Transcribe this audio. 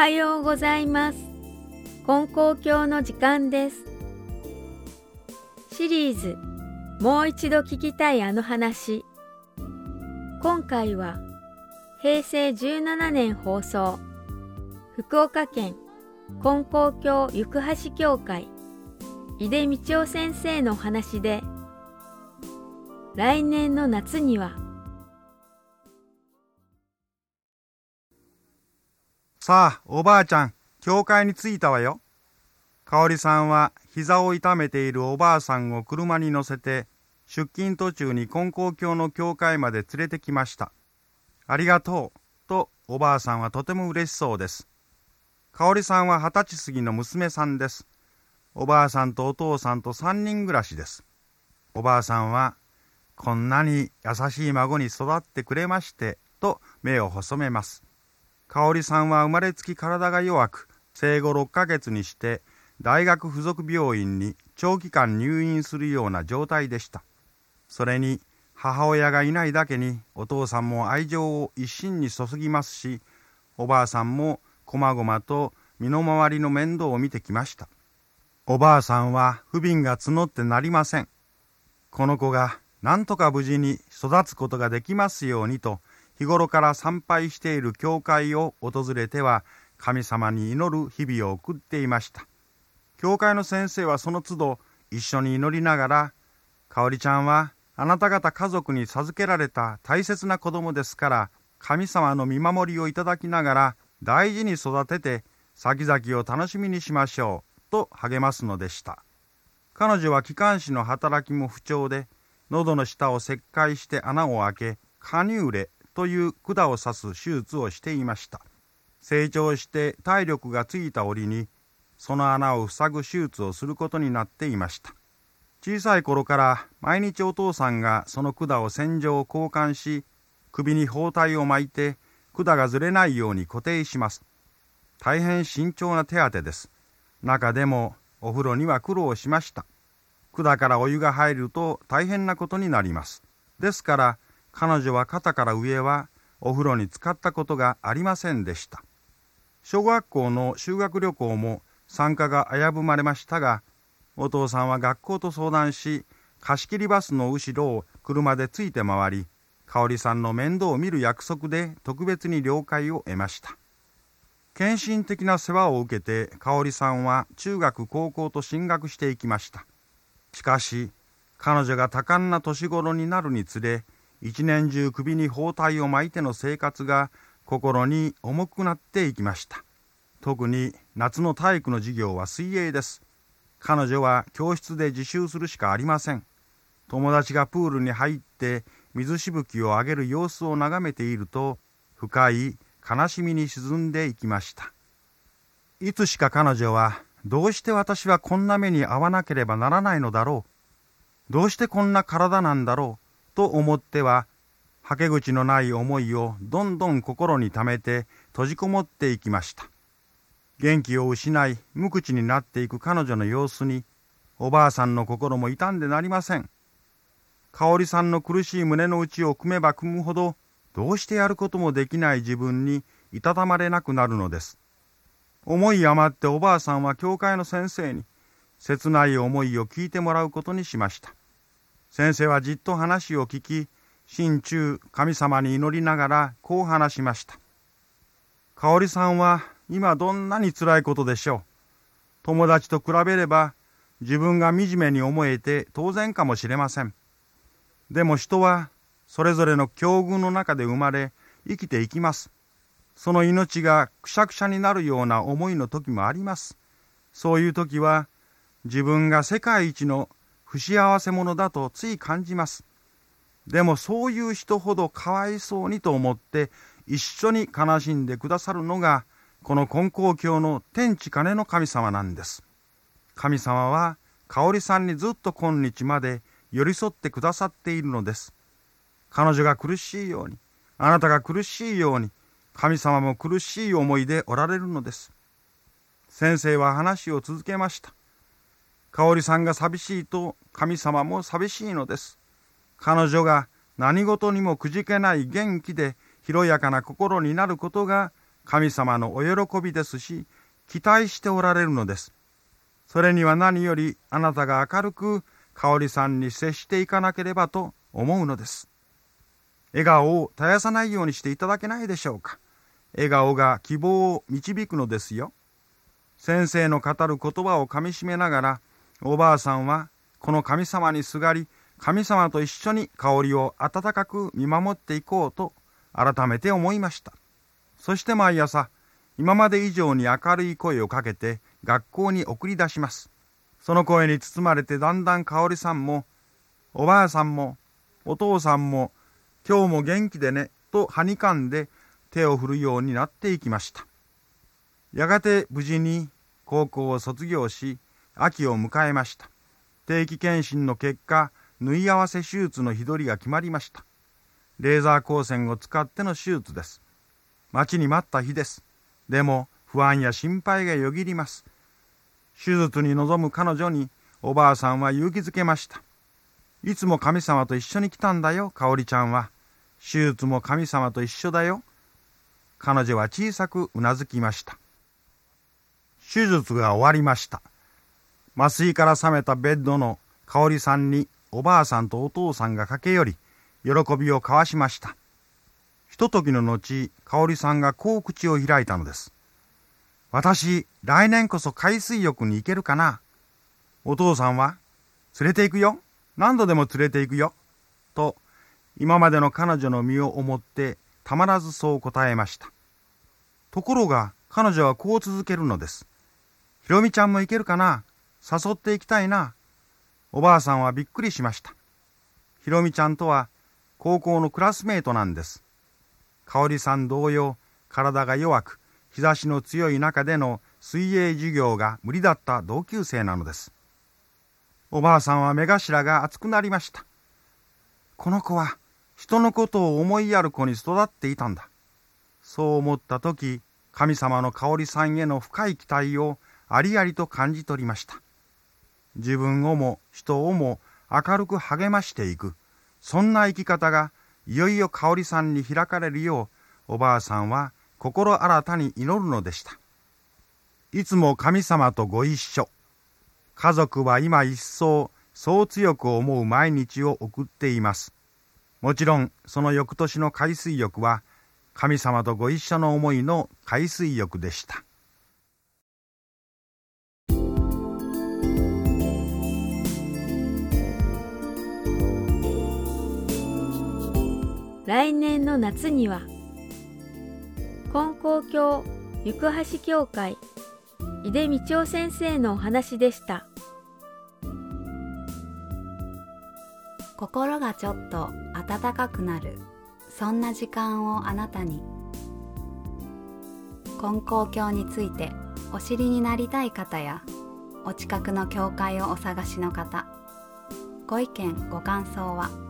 はようございます。金光教の時間です。シリーズもう一度聞きたいあの話。今回は平成17年放送福岡県金光教行橋教会井出道夫先生のお話で来年の夏にはさあ、おばあちゃん、教会に着いたわよ。かおりさんは膝を痛めているおばあさんを車に乗せて、出勤途中に金光教の教会まで連れてきました。ありがとう、とおばあさんはとても嬉しそうです。かおりさんは二十歳過ぎの娘さんです。おばあさんとお父さんと三人暮らしです。おばあさんは、こんなに優しい孫に育ってくれまして、と目を細めます。香織さんは生まれつき体が弱く、生後6ヶ月にして大学附属病院に長期間入院するような状態でした。それに母親がいないだけにお父さんも愛情を一心に注ぎますし、おばあさんもこまごまと身の回りの面倒を見てきました。おばあさんは不憫が募ってなりません。この子がなんとか無事に育つことができますようにと日頃から参拝している教会を訪れては神様に祈る日々を送っていました。教会の先生はその都度一緒に祈りながら「かおりちゃんはあなた方家族に授けられた大切な子供ですから神様の見守りをいただきながら大事に育てて先々を楽しみにしましょう」と励ますのでした。彼女は気管支の働きも不調で喉の下を切開して穴を開けカニューレという管を刺す手術をしていました。成長して体力がついた折にその穴を塞ぐ手術をすることになっていました。小さい頃から毎日お父さんがその管を洗浄交換し首に包帯を巻いて管がずれないように固定します。大変慎重な手当てです。中でもお風呂には苦労しました。管からお湯が入ると大変なことになります。ですから彼女は肩から上はお風呂に浸かったことがありませんでした。小学校の修学旅行も参加が危ぶまれましたがお父さんは学校と相談し貸し切りバスの後ろを車でついて回り香織さんの面倒を見る約束で特別に了解を得ました。献身的な世話を受けて香織さんは中学高校と進学していきました。しかし彼女が多感な年頃になるにつれ一年中首に包帯を巻いての生活が心に重くなっていきました。特に夏の体育の授業は水泳です。彼女は教室で自習するしかありません。友達がプールに入って水しぶきを上げる様子を眺めていると深い悲しみに沈んでいきました。いつしか彼女はどうして私はこんな目に遭わなければならないのだろう。どうしてこんな体なんだろう。と思ってははけ口のない思いをどんどん心に溜めて閉じこもっていきました。元気を失い無口になっていく彼女の様子におばあさんの心も痛んでなりません。香織さんの苦しい胸の内を組めば組むほどどうしてやることもできない自分にいたたまれなくなるのです。思い余っておばあさんは教会の先生に切ない思いを聞いてもらうことにしました。先生はじっと話を聞き心中神様に祈りながらこう話しました。香織さんは今どんなにつらいことでしょう。友達と比べれば自分が惨めに思えて当然かもしれません。でも人はそれぞれの境遇の中で生まれ生きていきます。その命がくしゃくしゃになるような思いの時もあります。そういう時は自分が世界一の不幸せ者だとつい感じます。でもそういう人ほどかわいそうにと思って一緒に悲しんでくださるのがこの金光教の天地金の神様なんです。神様は香織さんにずっと今日まで寄り添ってくださっているのです。彼女が苦しいように、あなたが苦しいように、神様も苦しい思いでおられるのです。先生は話を続けました。香織さんが寂しいと神様も寂しいのです。彼女が何事にもくじけない元気で広やかな心になることが神様のお喜びですし、期待しておられるのです。それには何よりあなたが明るく香織さんに接していかなければと思うのです。笑顔を絶やさないようにしていただけないでしょうか。笑顔が希望を導くのですよ。先生の語る言葉をかみしめながら、おばあさんはこの神様にすがり、神様と一緒に香りを温かく見守っていこうと改めて思いました。そして毎朝、今まで以上に明るい声をかけて学校に送り出します。その声に包まれてだんだん香織さんも、おばあさんも、お父さんも、今日も元気でね、とはにかんで手を振るようになっていきました。やがて無事に高校を卒業し、秋を迎えました。定期検診の結果、縫い合わせ手術の日取りが決まりました。レーザー光線を使っての手術です。待ちに待った日です。でも不安や心配がよぎります。手術に臨む彼女におばあさんは勇気づけました。いつも神様と一緒に来たんだよ、かおりちゃんは。手術も神様と一緒だよ。彼女は小さくうなずきました。手術が終わりました。麻酔から覚めたベッドの香織さんにおばあさんとお父さんが駆け寄り、喜びを交わしました。ひとときの後、香織さんがこう口を開いたのです。私、来年こそ海水浴に行けるかなお父さんは、連れて行くよ。何度でも連れて行くよ。と、今までの彼女の身を思ってたまらずそう答えました。ところが、彼女はこう続けるのです。ひろみちゃんも行けるかな誘って行きたいな。おばあさんはびっくりしました。ひろみちゃんとは高校のクラスメートなんです。かおりさん同様、体が弱く、日差しの強い中での水泳授業が無理だった同級生なのです。おばあさんは目頭が熱くなりました。この子は人のことを思いやる子に育っていたんだ。そう思った時、神様の香織さんへの深い期待をありありと感じ取りました。自分をも人をも明るく励ましていく、そんな生き方がいよいよ香織さんに開かれるよう、おばあさんは心新たに祈るのでした。いつも神様とご一緒。家族は今一層そう強く思う毎日を送っています。もちろんその翌年の海水浴は神様とご一緒の思いの海水浴でした。来年の夏には金光教行橋教会井出道夫先生のお話でした。心がちょっと温かくなるそんな時間をあなたに。金光教についてお知りになりたい方やお近くの教会をお探しの方ご意見ご感想は